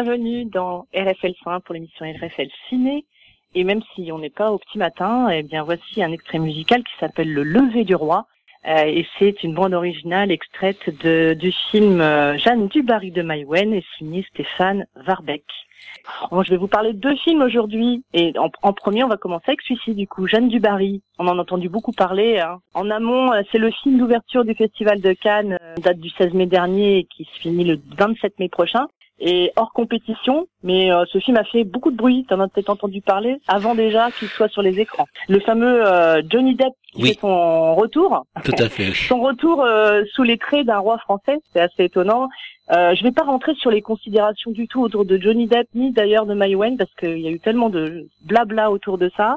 Bienvenue dans RFL 1 pour l'émission RFL Ciné. Et même si on n'est pas au petit matin, eh bien voici un extrait musical qui s'appelle Le Lever du Roi. Euh, et c'est une bande originale extraite de, du film euh, Jeanne Dubarry de Maïwen et signé Stéphane Varbeck. Bon, je vais vous parler de deux films aujourd'hui. Et en, premier, on va commencer avec celui-ci, du coup, Jeanne Dubarry. On en a entendu beaucoup parler. Hein. En amont, euh, c'est le film d'ouverture du Festival de Cannes, date du 16 mai dernier et qui se finit le 27 mai prochain et hors compétition, mais euh, ce film a fait beaucoup de bruit, tu en as peut-être entendu parler, avant déjà qu'il soit sur les écrans. Le fameux euh, Johnny Depp qui fait son retour. Tout à fait. son retour euh, sous les traits d'un roi français, c'est assez étonnant. Euh, je vais pas rentrer sur les considérations du tout autour de Johnny Depp, ni d'ailleurs de Maïwen, parce qu'il y a eu tellement de blabla autour de ça.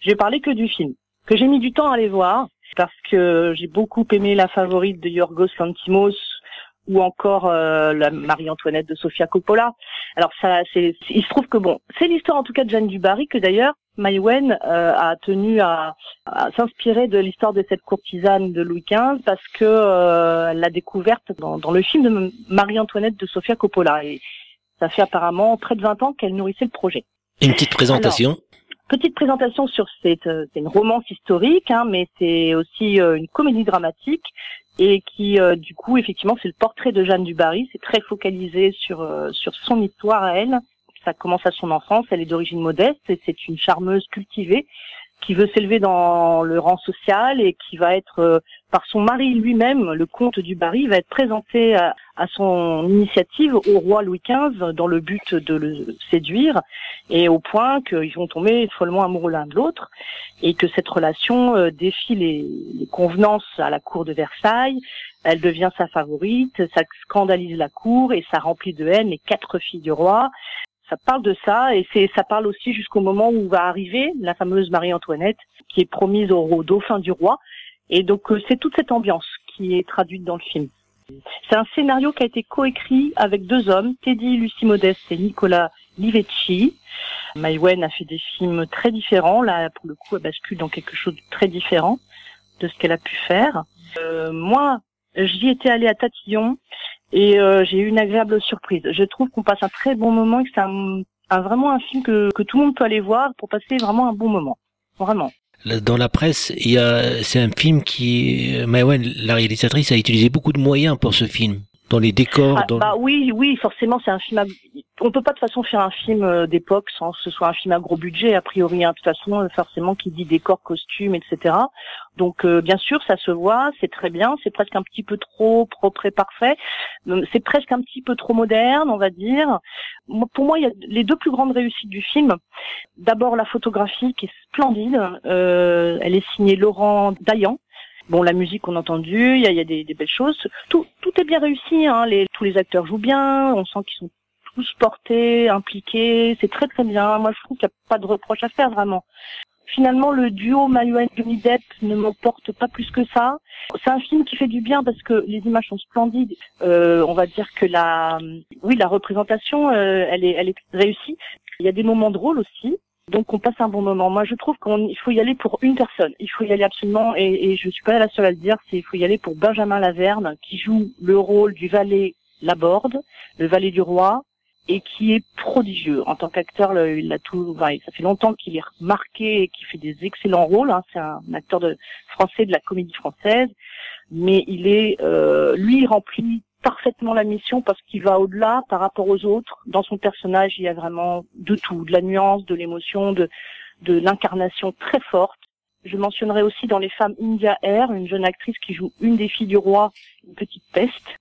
Je vais parler que du film, que j'ai mis du temps à aller voir, parce que j'ai beaucoup aimé la favorite de Yorgos Lantimos, ou encore euh, la Marie-Antoinette de Sofia Coppola. Alors ça, c'est, il se trouve que bon, c'est l'histoire en tout cas de Jeanne Dubarry que d'ailleurs Maïwen euh, a tenu à, s'inspirer de l'histoire de cette courtisane de Louis XV parce que euh, elle l'a découverte dans, dans, le film de Marie-Antoinette de Sofia Coppola et ça fait apparemment près de 20 ans qu'elle nourrissait le projet. Une petite présentation. petite présentation sur cette, c'est une romance historique, hein, mais c'est aussi une comédie dramatique et qui euh, du coup effectivement c'est le portrait de Jeanne Dubarry, c'est très focalisé sur euh, sur son histoire à elle. Ça commence à son enfance, elle est d'origine modeste et c'est une charmeuse cultivée qui veut s'élever dans le rang social et qui va être euh, par son mari lui-même, le comte du Barry, va être présenté à, son initiative au roi Louis XV dans le but de le séduire et au point qu'ils vont tomber follement amoureux l'un de l'autre et que cette relation euh, défie les, les, convenances à la cour de Versailles. Elle devient sa favorite, ça scandalise la cour et ça remplit de haine les quatre filles du roi ça parle de ça et c'est ça parle aussi jusqu'au moment où va arriver la fameuse Marie-Antoinette qui est promise au, dauphin du roi et donc euh, c'est toute cette ambiance qui est traduite dans le film. C'est un scénario qui a été coécrit avec deux hommes, Teddy Lucie Modeste et Nicolas Livecci. Maïwen a fait des films très différents. Là, pour le coup, elle bascule dans quelque chose de très différent de ce qu'elle a pu faire. Euh, moi, j'y étais allée à Tatillon et euh, j'ai eu une agréable surprise. Je trouve qu'on passe un très bon moment et que c'est un, vraiment un film que, que tout le monde peut aller voir pour passer vraiment un bon moment. Vraiment. Dans la presse, il y a, c'est un film qui, Maïwen, la réalisatrice, a utilisé beaucoup de moyens pour ce film. dans les décors. Ah, dans... bah oui, oui, forcément, c'est un film. On peut pas de toute façon faire un film euh, d'époque sans que ce soit un film à gros budget a priori. Hein. De toute façon, euh, forcément, qui dit décor, costume, etc. Donc, euh, bien sûr, ça se voit, c'est très bien. C'est presque un petit peu trop propre et parfait. C'est presque un petit peu trop moderne, on va dire. Pour moi, il y a les deux plus grandes réussites du film. D'abord, la photographie qui est splendide. Euh, elle est signée Laurent Dayan Bon, la musique qu'on a entendue, il y a, y a des, des, belles choses. Tout, tout est bien réussi. Hein. Les, tous les acteurs jouent bien. On sent qu'ils sont tous portés, impliqués. C'est très très bien. Moi, je trouve qu'il n'y a pas de reproche à faire vraiment. Finalement, le duo Mayouen Johnny Depp ne m'emporte pas plus que ça. C'est un film qui fait du bien parce que les images sont splendides. Euh, on va dire que la, oui, la représentation, euh, elle est, elle est réussie. Il y a des moments drôles aussi. Donc on passe un bon moment. Moi je trouve qu'il faut y aller pour une personne. Il faut y aller absolument, et, et je suis pas la seule à le dire, c'est il faut y aller pour Benjamin Laverne qui joue le rôle du valet Laborde, le valet du roi, et qui est prodigieux en tant qu'acteur. Il a tout, ça fait longtemps qu'il est remarqué et qu'il fait des excellents rôles. Hein. C'est un acteur de, français de la comédie française, mais il est, euh, lui, il remplit parfaitement la mission parce qu'il va au-delà par rapport aux autres. Dans son personnage, il y a vraiment de tout, de la nuance, de l'émotion, de, de l'incarnation très forte. Je mentionnerai aussi dans les femmes India Air, une jeune actrice qui joue une des filles du roi, une petite peste.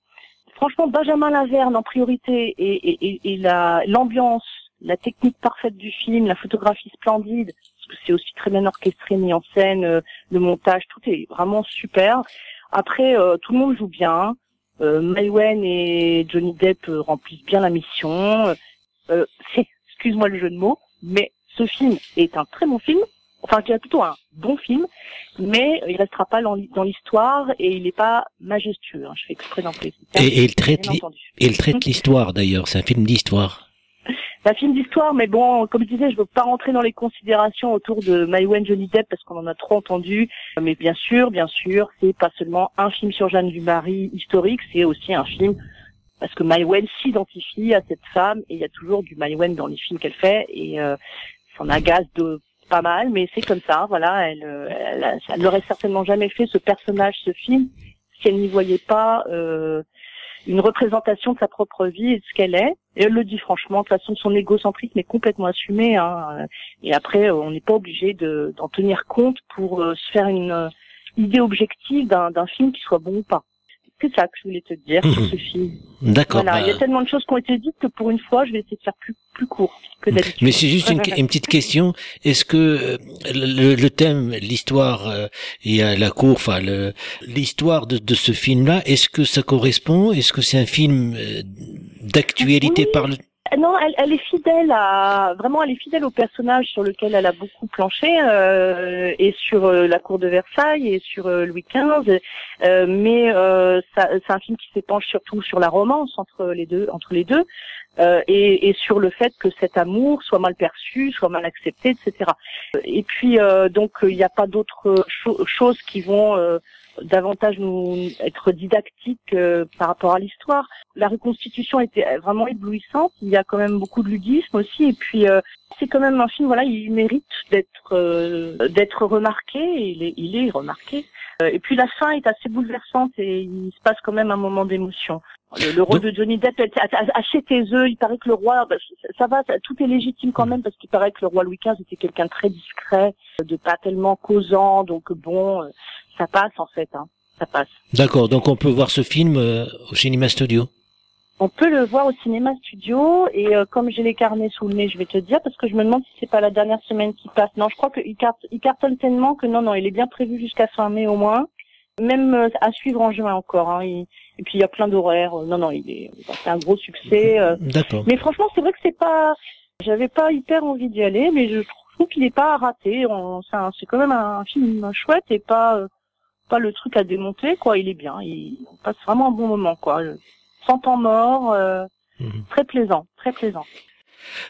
Franchement, Benjamin Laverne en priorité et, et, et la, l'ambiance, la technique parfaite du film, la photographie splendide, parce que c'est aussi très bien orchestré, mis en scène, euh, le montage, tout est vraiment super. Après, euh, tout le monde joue bien. Euh, et Johnny Depp euh, remplissent bien la mission. Euh, excuse-moi le jeu de mots, mais ce film est un très bon film. Enfin, c'est plutôt un bon film, mais il restera pas dans l'histoire et il n'est pas majestueux. Hein. Je fais exprès d'en préciser. Et, et, il traite, il traite l'histoire d'ailleurs. C'est un film d'histoire. C'est un film d'histoire, mais bon, comme je disais, je veux pas rentrer dans les considérations autour de Maïwen Johnny Depp parce qu'on en a trop entendu. Mais bien sûr, bien sûr, c'est pas seulement un film sur Jeanne du Marais historique, c'est aussi un film parce que Maïwen s'identifie à cette femme et il y a toujours du Maïwen dans les films qu'elle fait et euh, ça en agace de pas mal, mais c'est comme ça, voilà. Elle, elle, elle, n'aurait certainement jamais fait ce personnage, ce film, si elle n'y voyait pas euh, une représentation de sa propre vie et de ce qu'elle est. Et elle le dit franchement, de toute façon, son égocentrisme est complètement assumé. Hein. Et après, on n'est pas obligé d'en tenir compte pour euh, se faire une euh, idée objective d'un film qui soit bon ou pas. C'est ça que je voulais te dire sur ce film. D'accord. Voilà, il y a tellement de choses qui ont été dites que pour une fois, je vais essayer de faire plus plus court que d'habitude. Mais c'est juste une, une, petite question. Est-ce que euh, le, le thème, l'histoire euh, et la cour, enfin l'histoire de, de, ce film-là, est-ce que ça correspond? Est-ce que c'est un film euh, d'actualité oui. par le non, elle, elle, est fidèle à vraiment, elle est fidèle au personnage sur lequel elle a beaucoup planché euh, et sur euh, la cour de Versailles et sur euh, Louis XV. Euh, mais c'est un film qui s'épanche surtout sur la romance entre les deux, entre les deux, et, et, sur le fait que cet amour soit mal perçu, soit mal accepté, etc. Et puis donc il n'y a pas d'autres cho choses qui vont davantage nous être didactique euh, par rapport à l'histoire. La reconstitution était vraiment éblouissante. Il y a quand même beaucoup de ludisme aussi. Et puis euh, c'est quand même un film. Voilà, il mérite d'être euh, d'être remarqué. Il est il est remarqué. et puis la fin est assez bouleversante et il se passe quand même un moment d'émotion. Le, le, rôle de Johnny Depp haché tes œufs. Il paraît que le roi, bah, ça, va, tout est légitime quand même parce qu'il paraît que le roi Louis XV était quelqu'un de très discret, de pas tellement causant. Donc bon, ça passe en fait, hein. ça passe. D'accord, donc on peut voir ce film euh, au cinéma studio. On peut le voir au cinéma studio et euh, comme j'ai les carnets sous le nez, je vais te dire parce que je me demande si c'est pas la dernière semaine qui passe. Non, je crois qu'il cartonne tellement que non, non, il est bien prévu jusqu'à fin mai au moins. Même euh, à suivre en juin encore. Hein. Il, et puis il y a plein d'horaires. Non, non, il est, c'est un gros succès. D'accord. Mais franchement, c'est vrai que c'est pas, j'avais pas hyper envie d'y aller, mais je trouve qu'il est pas raté. C'est quand même un film chouette et pas pas le truc à démonter, quoi. Il est bien. Il, on passe vraiment un bon moment, quoi. Sans temps mort, euh, mmh. très plaisant, très plaisant.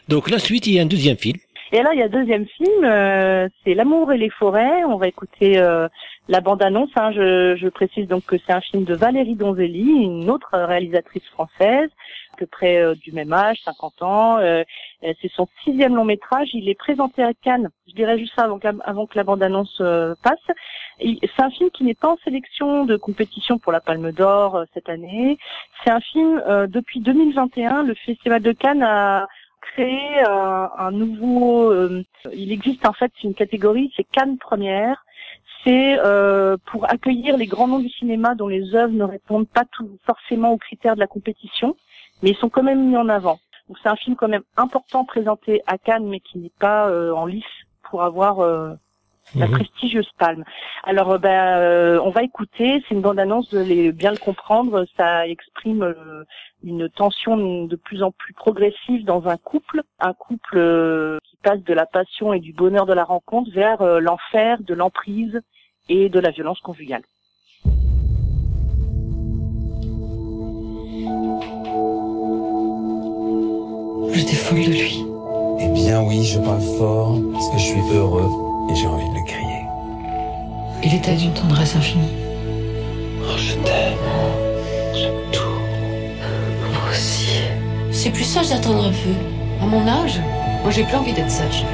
Donc la suite, il y a un deuxième film. Et là, il y a un deuxième film, euh, c'est L'amour et les forêts. On va écouter euh, la bande-annonce. Hein. Je, je, précise donc que c'est un film de Valérie Donzelli, une autre réalisatrice française, à peu près euh, du même âge, 50 ans. Euh, c'est son sixième long métrage. Il est présenté à Cannes je dirais juste ça avant que la, avant que la bande-annonce euh, passe. C'est un film qui n'est pas en sélection de compétition pour la Palme d'Or euh, cette année. C'est un film euh, depuis 2021. Le Festival de Cannes a créé un nouveau. il existe en fait une catégorie, c'est Cannes Première. C'est pour accueillir les grands noms du cinéma dont les œuvres ne répondent pas tout forcément aux critères de la compétition, mais ils sont quand même mis en avant. Donc c'est un film quand même important présenté à Cannes, mais qui n'est pas en lice pour avoir euh, la mhm. prestigieuse palme. Alors, euh, ben, euh, on va écouter. C'est une bande-annonce, de bien le comprendre. Ça exprime une tension de plus en plus progressive dans un couple, un couple qui passe de la passion et du bonheur de la rencontre vers l'enfer, de l'emprise et de la violence conjugale. J'étais folle de lui. Eh bien oui, je parle fort parce que je suis heureux et j'ai envie de. Il était d'une tendresse infinie. Oh, je t'aime. J'aime tout. Moi aussi. C'est plus sage d'attendre un peu. À mon âge, moi j'ai plus envie d'être sage.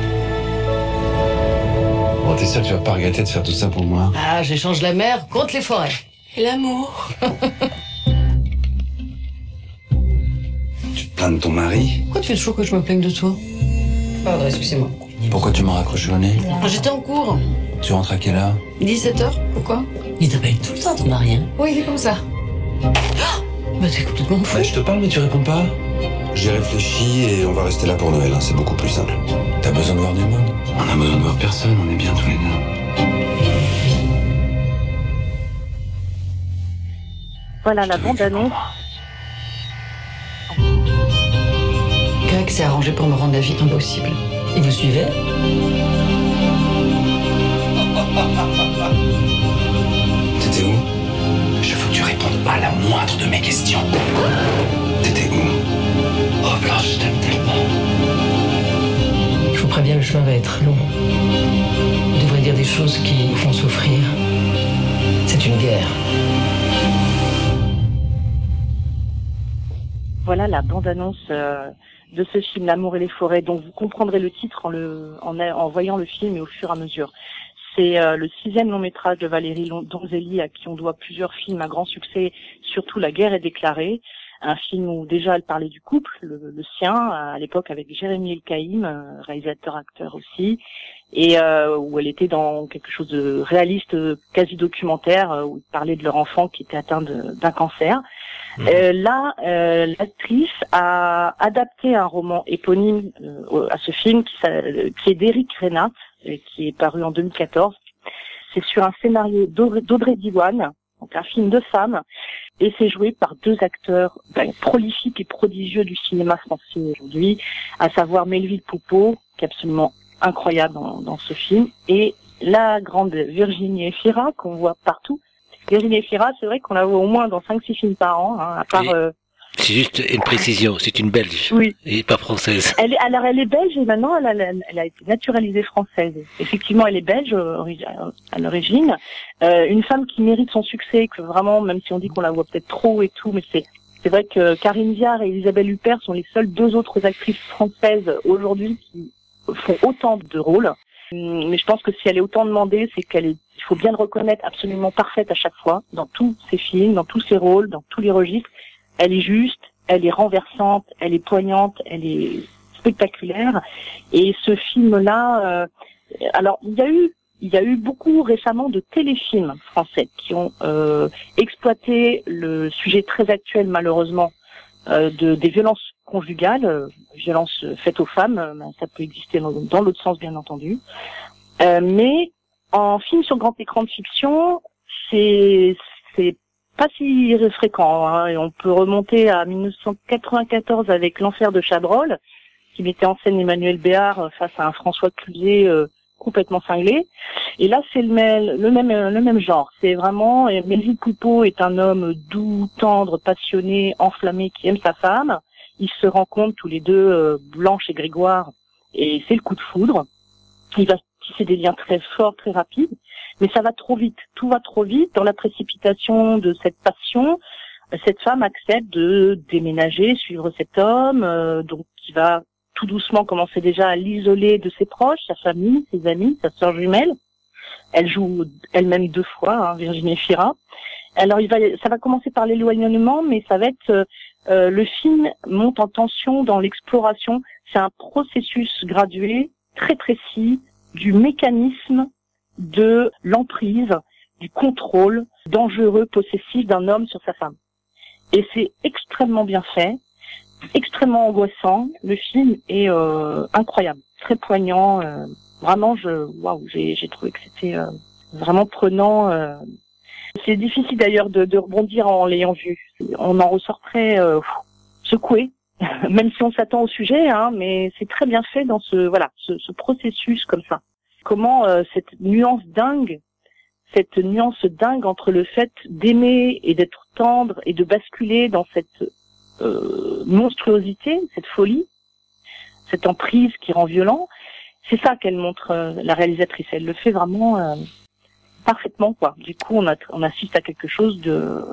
Bon, t'es sûr que tu vas pas regretter de faire tout ça pour moi? Ah, j'échange la mer contre les forêts. Et l'amour. tu te plains de ton mari? Pourquoi tu fais toujours que je me plaigne de toi? Pardon, excusez-moi. Pourquoi tu m'as raccroché au nez? J'étais en cours. Tu rentres à quelle heure 17h, pourquoi Il t'appelle tout le temps, ton mari, hein Oui, il est comme ça. Oh bah t'es complètement fou. je te parle, mais tu réponds pas. J'ai réfléchi et on va rester là pour Noël, hein. c'est beaucoup plus simple. T'as besoin de voir du monde On a besoin de voir personne, on est bien tous les deux. Voilà la bande-annonce Greg s'est arrangé pour me rendre la vie impossible. Et vous suivez T'étais où? Je veux que tu répondes à la moindre de mes questions. T'étais où? Oh Blanche, je t'aime tellement. Je vous préviens, le chemin va être long. Vous devrez dire des choses qui vous font souffrir. C'est une guerre. Voilà la bande-annonce euh, de ce film L'amour et les forêts, dont vous comprendrez le titre en, le, en, en voyant le film et au fur et à mesure. C'est euh, le sixième long métrage de Valérie Donzelli à qui on doit plusieurs films à grand succès, surtout La guerre est déclarée, un film où déjà elle parlait du couple, le, sien, à l'époque avec Jérémy Elkaïm, euh, réalisateur-acteur aussi, et euh, où elle était dans quelque chose de réaliste, quasi documentaire, où elle parlait de leur enfant qui était atteint d'un cancer. Mhm. Euh, là, euh, l'actrice a adapté un roman éponyme euh, à ce film qui, qui est d'Eric Renat, qui est paru en 2014. C'est sur un scénario d'Audrey Diwan, donc un film de femme, et c'est joué par deux acteurs ben, prolifiques et prodigieux du cinéma français aujourd'hui, à savoir Melville Poupeau, qui est absolument incroyable dans, dans ce film, et la grande Virginie Efira, qu'on voit partout, Virginie Efira, c'est vrai qu'on la voit au moins dans 5-6 films par an, hein, à part... Euh, c'est juste une précision, c'est une Belge oui. et pas française. Elle est, alors elle est belge et maintenant elle a, elle a été naturalisée française. Effectivement, elle est belge à l'origine. Euh, une femme qui mérite son succès, que vraiment, même si on dit qu'on la voit peut-être trop et tout, mais c'est c'est vrai que Karine Viard et Isabelle Huppert sont les seules deux autres actrices françaises aujourd'hui qui font autant de rôles. Hum, mais je pense que si elle est autant demandée, c'est qu'elle est, il faut bien le reconnaître, absolument parfaite à chaque fois, dans tous ses films, dans tous ses rôles, dans tous les registres. Elle est juste, elle est renversante, elle est poignante, elle est spectaculaire. Et ce film-là, euh, alors il y a eu, il y a eu beaucoup récemment de téléfilms français qui ont euh, exploité le sujet très actuel, malheureusement, euh, de, des violences conjugales, euh, violences faites aux femmes, euh, ben, ça peut exister dans, dans l'autre sens bien entendu. mais en film sur grand écran de fiction, c'est c'est pas si fréquent. Hein, et on peut remonter à 1994 avec L'Enfer de Chabrol, qui mettait en scène Emmanuel Béard face à un François Cluzet complètement cinglé. Et là, c'est le même, le même, le même genre. C'est vraiment Melville Coupeau est un homme doux, tendre, passionné, enflammé, qui aime sa femme. Ils se rencontrent tous les deux, euh, Blanche et Grégoire, et c'est le coup de foudre. Tisser des liens très forts, très rapides, mais ça va trop vite. Tout va trop vite dans la précipitation de cette passion. Cette femme accepte de déménager, suivre cet homme, euh, donc qui va tout doucement commencer déjà à l'isoler de ses proches, sa famille, ses amis, sa sœur jumelle. Elle joue elle-même deux fois, hein, Virginie Fira. Alors il va, ça va commencer par l'éloignement, mais ça va être euh, euh, le film monte en tension dans l'exploration. C'est un processus gradué, très précis, du mécanisme de l'emprise, du contrôle dangereux, possessif d'un homme sur sa femme. Et c'est extrêmement bien fait, extrêmement angoissant. Le film est euh, incroyable, très poignant. Euh, vraiment, je, waouh, j'ai, trouvé que c'était euh, vraiment prenant. C'est difficile d'ailleurs de, de, rebondir en l'ayant vu. On en ressort très secoué, même si on s'attend au sujet, hein, mais c'est très bien fait dans ce voilà ce, ce processus comme ça. Comment cette nuance dingue cette nuance dingue entre le fait d'aimer et d'être tendre et de basculer dans cette euh, monstruosité, cette folie, cette emprise qui rend violent. C'est ça qu'elle montre euh, la réalisatrice. Elle le fait vraiment euh, parfaitement, quoi. Du coup, on, a, on assiste à quelque chose de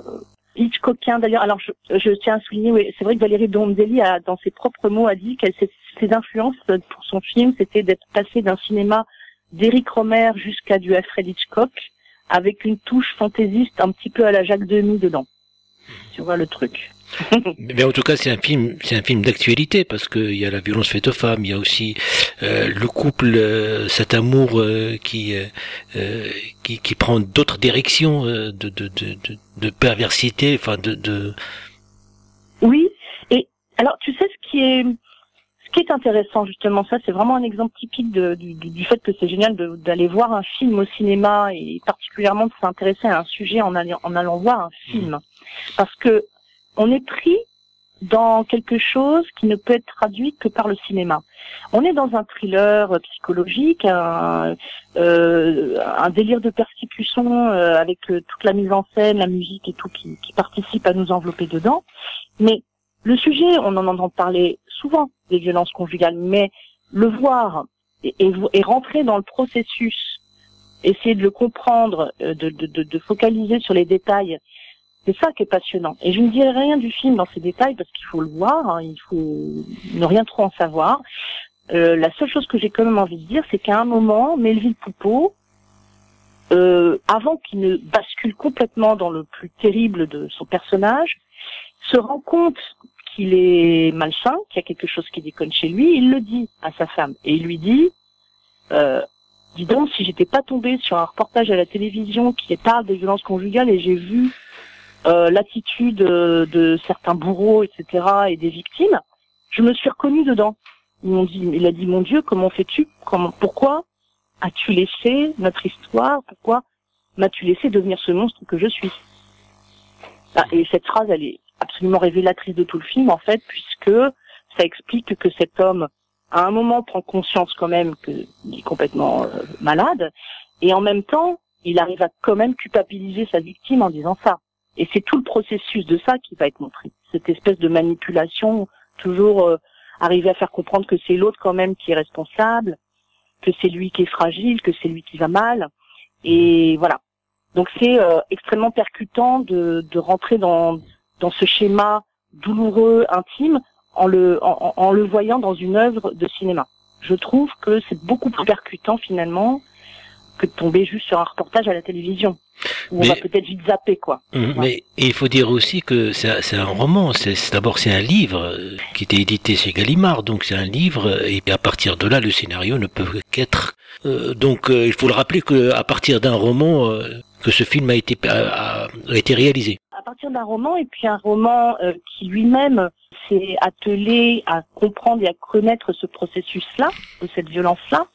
Hitchcockien d'ailleurs. Alors, je, je, tiens à souligner, oui, c'est vrai que Valérie Donzelli a, dans ses propres mots, a dit qu'elle ses influences pour son film, c'était d'être passé d'un cinéma d'Eric Romer jusqu'à du Alfred Hitchcock avec une touche fantaisiste un petit peu à la Jacques Demy dedans. Tu vois le truc. Mais en tout cas, c'est un film, c'est un film d'actualité parce qu'il y a la violence faite aux femmes, il y a aussi euh, le couple, euh, cet amour euh, qui, qui, qui prend d'autres directions de, de, de, de, perversité, enfin de, de. Oui. Et alors, tu sais ce qui est qui est intéressant justement, ça c'est vraiment un exemple typique de, du, du, fait que c'est génial d'aller voir un film au cinéma et particulièrement de s'intéresser à un sujet en allant, en allant voir un film, parce que on est pris dans quelque chose qui ne peut être traduit que par le cinéma. On est dans un thriller psychologique, un, euh, délire de persécution euh, avec euh, toute la mise en scène, la musique et tout qui, participe à nous envelopper dedans. Mais le sujet, on en entend parler souvent des violences conjugales, mais le voir et, rentrer dans le processus, essayer de le comprendre, de, focaliser sur les détails, c'est ça qui est passionnant. Et je ne dirai rien du film dans ces détails parce qu'il faut le voir, hein, il faut ne rien trop en savoir. Euh, la seule chose que j'ai quand même envie de dire, c'est qu'à un moment, Melville Poupeau, euh, avant qu'il ne bascule complètement dans le plus terrible de son personnage, se rend compte qu'il est malsain, qu'il y a quelque chose qui déconne chez lui, il le dit à sa femme. Et il lui dit, euh, dis donc, si j'étais pas tombé sur un reportage à la télévision qui parle des violences conjugales et j'ai vu euh, l'attitude de certains bourreaux, etc., et des victimes, je me suis reconnu dedans. Ils dit, il a dit, mon Dieu, comment fais-tu? Comment, pourquoi as-tu laissé notre histoire? Pourquoi m'as-tu laissé devenir ce monstre que je suis? Ah, Et cette phrase, elle est absolument révélatrice de tout le film en fait, puisque ça explique que cet homme, à un moment, prend conscience quand même qu'il est complètement euh, malade, et en même temps, il arrive à quand même culpabiliser sa victime en disant ça. Et c'est tout le processus de ça qui va être montré. Cette espèce de manipulation, toujours euh, arriver à faire comprendre que c'est l'autre quand même qui est responsable, que c'est lui qui est fragile, que c'est lui qui va mal. Et voilà. Donc c'est euh, extrêmement percutant de, de rentrer dans, dans ce schéma douloureux, intime, en le, en, le voyant dans une œuvre de cinéma. Je trouve que c'est beaucoup plus percutant finalement que de tomber juste sur un reportage à la télévision. Où on va peut-être vite zapper, quoi. Hum, mais il faut dire aussi que c'est un roman. C'est d'abord c'est un livre euh, qui était édité chez Gallimard, donc c'est un livre et à partir de là le scénario ne peut qu'être. Euh, donc euh, il faut le rappeler que à partir d'un roman que ce film a été a été réalisé à partir d'un roman et puis un roman euh, qui lui-même s'est attelé à comprendre et à connaître ce processus-là, de cette violence-là.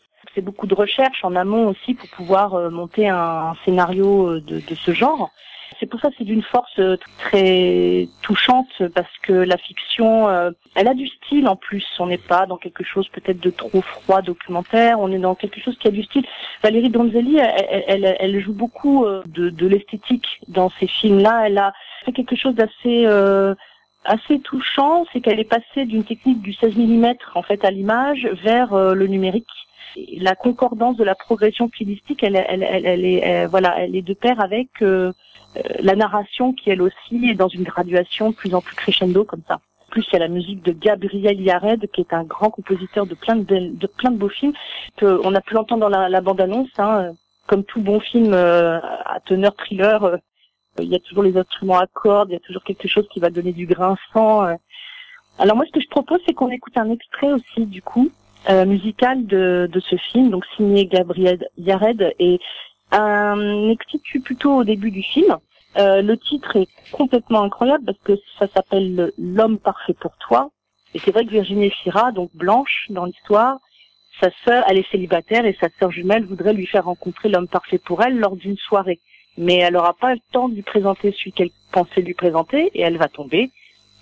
Beaucoup de recherche en amont aussi pour pouvoir euh, monter un, scénario euh, de, ce genre. C'est pour ça que c'est d'une force très touchante parce que la fiction, elle a du style en plus. On n'est pas dans quelque chose peut-être de trop froid documentaire. On est dans quelque chose qui a du style. Valérie Donzelli, elle, joue beaucoup de, l'esthétique dans ces films-là. Elle a fait quelque chose d'assez euh, assez touchant, c'est qu'elle est passée d'une technique du 16 mm en fait à l'image vers euh, le numérique. La concordance de la progression stylistique, elle, est voilà, elle est de pair avec euh, la narration qui elle aussi est dans une graduation de plus en plus crescendo comme ça. plus, il y a la musique de Gabriel Yared, qui est un grand compositeur de plein de, plein de beaux films. Que on a pu l'entendre dans la, bande-annonce. Hein, comme tout bon film euh, à teneur thriller, euh, il y a toujours les instruments à cordes, il y a toujours quelque chose qui va donner du grinçant. Euh. Alors moi, ce que je propose, c'est qu'on écoute un extrait aussi, du coup, musical de, de ce film, donc signé Gabriel Yared, et un extrait plutôt au début du film. Euh, le titre est complètement incroyable parce que ça s'appelle L'homme parfait pour toi. Et c'est vrai que Virginie Fira, donc blanche dans l'histoire, sa sœur, elle est célibataire et sa sœur jumelle voudrait lui faire rencontrer l'homme parfait pour elle lors d'une soirée. Mais elle n'aura pas le temps de lui présenter celui qu'elle pensait lui présenter et elle va tomber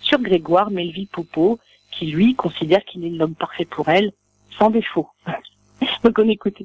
sur Grégoire Melville Popo, qui lui considère qu'il est l'homme parfait pour elle, sans défaut. Donc on écoute.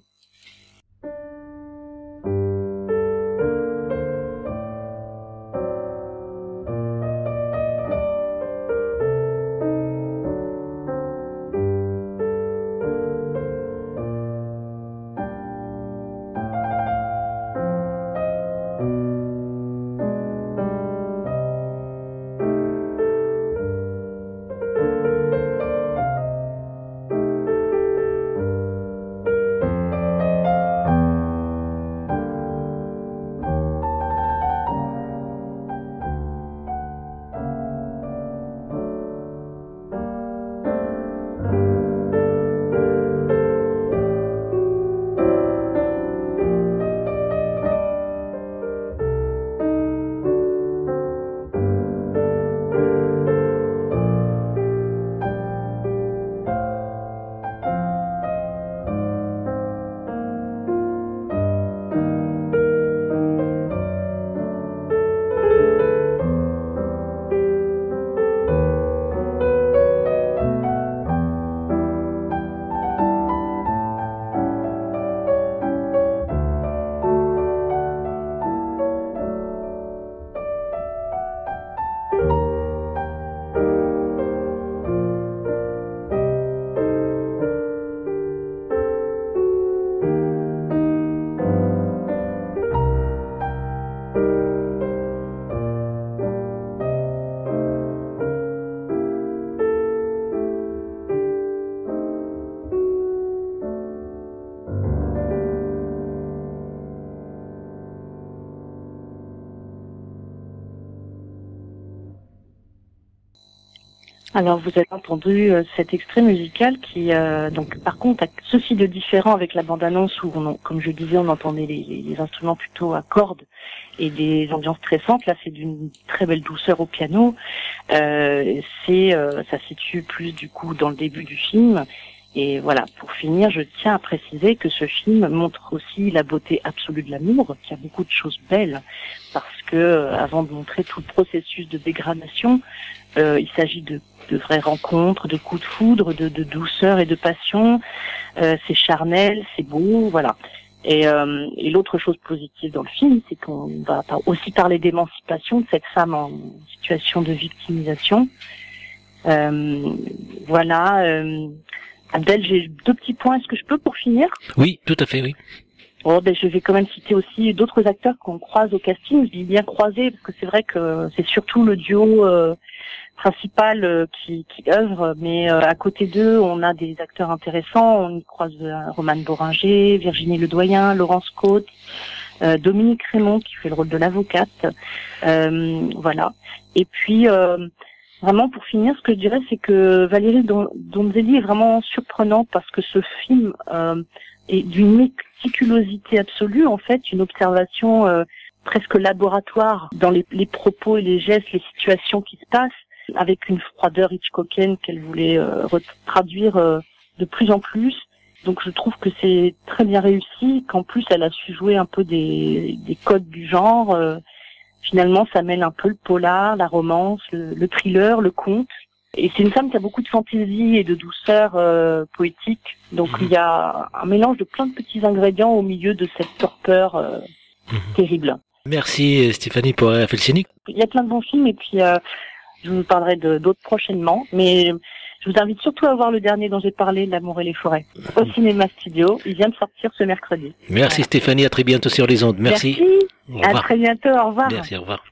Alors vous avez entendu euh, cet extrait musical qui, euh, donc par contre, a ceci de différent avec la bande-annonce où, on, comme je disais, on entendait les, les, instruments plutôt à cordes et des ambiances stressantes. Là, c'est d'une très belle douceur au piano. Euh, c'est, euh, ça situe plus du coup dans le début du film. Et voilà, pour finir, je tiens à préciser que ce film montre aussi la beauté absolue de l'amour, qu'il y a beaucoup de choses belles, parce que avant de montrer tout le processus de dégradation, euh, il s'agit de, de, vraies rencontres, de coups de foudre, de, de douceur et de passion. Euh, c'est charnel, c'est beau, voilà. Et, euh, et l'autre chose positive dans le film, c'est qu'on va aussi parler d'émancipation de cette femme en situation de victimisation. Euh, voilà. Euh, Abdel, j'ai deux petits points. Est-ce que je peux pour finir Oui, tout à fait, oui. Bon, ben, je vais quand même citer aussi d'autres acteurs qu'on croise au casting. Je dis bien croisé parce que c'est vrai que c'est surtout le duo euh, principal euh, qui, qui œuvre, mais euh, à côté d'eux, on a des acteurs intéressants. On y croise euh, Romane Boringer, Virginie Ledoyen, Laurence Côte, Dominique Raymond qui fait le rôle de l'avocate. voilà. Et puis vraiment pour finir, ce que je dirais, c'est que Valérie Donzelli est vraiment surprenant parce que ce film est d'une méticulosité absolue, en fait, une observation presque laboratoire dans les, les, propos et les gestes, les situations qui se passent avec une froideur Hitchcockienne qu'elle voulait euh, traduire euh, de plus en plus. Donc je trouve que c'est très bien réussi, qu'en plus elle a su jouer un peu des, des codes du genre. Euh, finalement, ça mêle un peu le polar, la romance, le, thriller, le conte. Et c'est une femme qui a beaucoup de fantaisie et de douceur euh, poétique. Donc mhm. il y a un mélange de plein de petits ingrédients au milieu de cette torpeur euh, mhm. terrible. Merci Stéphanie pour Felsinik. Il y a plein de bons films et puis je vous parlerai d'autres prochainement, mais je vous invite surtout à voir le dernier dont j'ai parlé, L'amour et les forêts, au cinéma studio. Il vient de sortir ce mercredi. Merci Stéphanie, à très bientôt sur les ondes. Merci. Merci. À très bientôt, au revoir. Merci, au revoir.